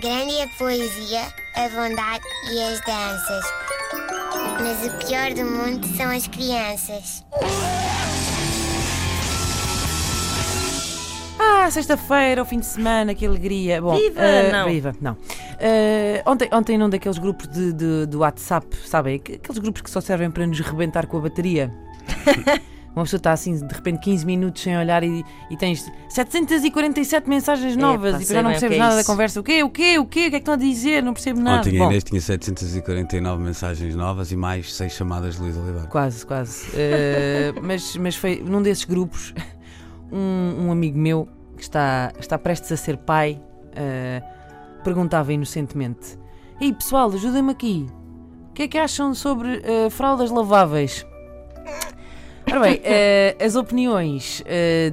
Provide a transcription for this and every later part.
Grande é a poesia, a bondade e as danças. Mas o pior do mundo são as crianças. Ah, sexta-feira, o fim de semana, que alegria. Bom, Viva, eh, não. Viva, não. Eh, ontem, ontem, num daqueles grupos de, de- do WhatsApp, sabem? Aqu- Aqueles grupos que só servem para nos rebentar com a bateria. Uma pessoa está assim, de repente, 15 minutos sem olhar e, e tens 747 mensagens novas Epá, e já não percebes é nada da isso. conversa. O quê? O quê? O quê? O que é que estão a dizer? Não percebo nada. Ontem a Bom, Inês tinha 749 mensagens novas e mais 6 chamadas de Luís Oliveira. Quase, quase. Eh, mas, mas foi num desses grupos, um, um amigo meu que está, está prestes a ser pai eh, perguntava inocentemente: Ei pessoal, ajudem-me aqui. O que é que acham sobre eh, fraldas laváveis? Ora bem, eh, as opiniões eh,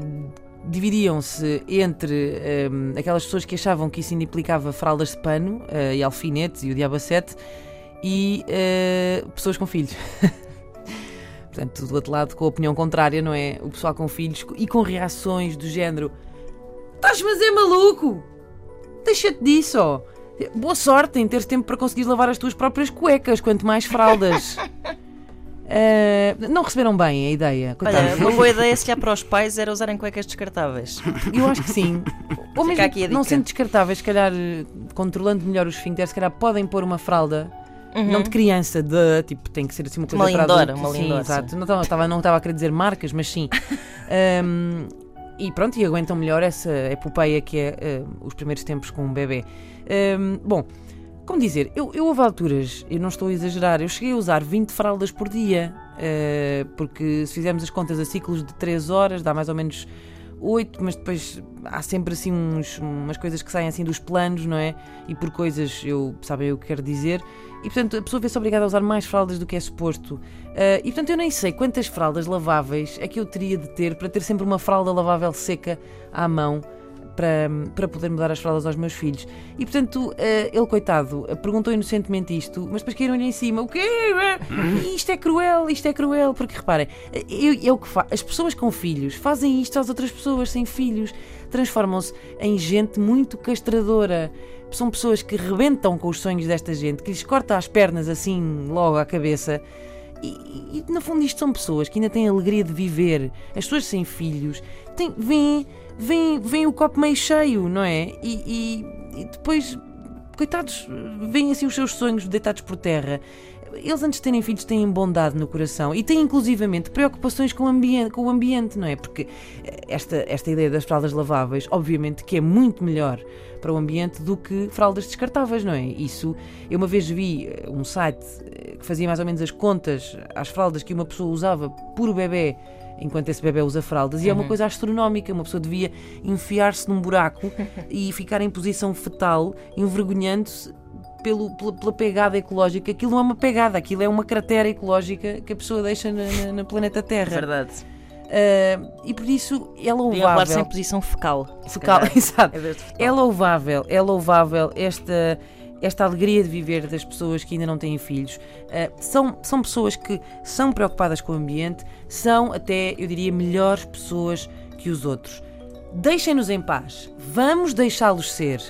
dividiam-se entre eh, aquelas pessoas que achavam que isso implicava fraldas de pano eh, e alfinetes e o diabacete e eh, pessoas com filhos. Portanto, do outro lado, com a opinião contrária, não é? O pessoal com filhos e com reações do género: Estás mas é maluco? Deixa-te disso, ó. Boa sorte em teres tempo para conseguir lavar as tuas próprias cuecas, quanto mais fraldas. Eh, não receberam bem a ideia. Olha, uma boa ideia se calhar para os pais era usarem cuecas descartáveis. Eu acho que sim. Ou mesmo não sendo descartáveis, se calhar eh, controlando melhor os esfíncteres, se calhar podem pôr uma fralda. Não de criança, de tipo, tem que ser assim uma coisa Uma para lindora, adulto. uma sim, lindora, exato. sim. Não estava- não estava a querer dizer marcas, mas sim. Ahm, e pronto, e aguentam melhor essa epopeia que é eh, os primeiros tempos com um bebê. Ahm, bom, como dizer, eu, eu houve alturas, eu não estou a exagerar, eu cheguei a usar 20 fraldas por dia, eh, porque se fizermos as contas a ciclos de 3 horas, dá mais ou menos 8, mas depois há sempre assim uns, umas coisas que saem assim dos planos, não é? E por coisas, eu sabem o que quero dizer. E portanto a pessoa vê-se obrigada a usar mais fraldas do que é suposto. Eh, e portanto eu nem sei quantas fraldas laváveis é que eu teria de ter para ter sempre uma fralda lavável seca à mão para, para poder mudar as fraldas aos meus filhos. E portanto, eh, ele, coitado, perguntou inocentemente isto, mas depois caíram-lhe em cima: o quê? Isto é cruel, isto é cruel. Porque reparem, eu, eu que as pessoas com filhos fazem isto às outras pessoas sem filhos, transformam-se em gente muito castradora. São pessoas que rebentam com os sonhos desta gente, que lhes corta as pernas assim logo à cabeça. E, e, no fundo isto são pessoas que ainda têm alegria de viver. As pessoas sem filhos têm, veem, veem o copo meio cheio, não é? E, e- e depois, coitados, veem assim os seus sonhos deitados por terra. Eles antes de terem filhos têm bondade no coração e têm inclusivamente preocupações com o ambiente, com o ambiente não é? Porque esta, esta ideia das fraldas laváveis, obviamente que é muito melhor para o ambiente do que fraldas descartáveis, não é? Isso, eu uma vez vi eh, um site eh, que fazia mais ou menos as contas às fraldas que uma pessoa usava por bebê enquanto esse bebê usa fraldas e é uma coisa astronómica, uma pessoa devia enfiar-se num buraco e ficar em posição fetal, envergonhando-se pelo, pela, pela pegada ecológica. Aquilo não é uma pegada, aquilo é uma cratera ecológica que a pessoa deixa na, na- na planeta Terra. Verdade. Ah, e por isso é louvável. levar-se em posição fecal. Fecal, exato. É louvável, é louvável esta, esta alegria de viver das pessoas que ainda não têm filhos. Ah, são, são pessoas que são preocupadas com o ambiente, são até, eu diria, melhores pessoas que os outros. Deixem-nos em paz. Vamos deixá-los ser.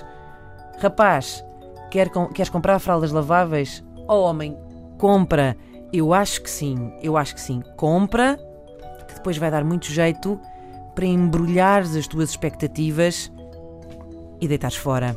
Rapaz, quer com- queres comprar fraldas laváveis? Oh, homem, compra. Eu acho que sim, eu acho que sim. Compra, que depois vai dar muito jeito para embrulhares as tuas expectativas e deitares fora.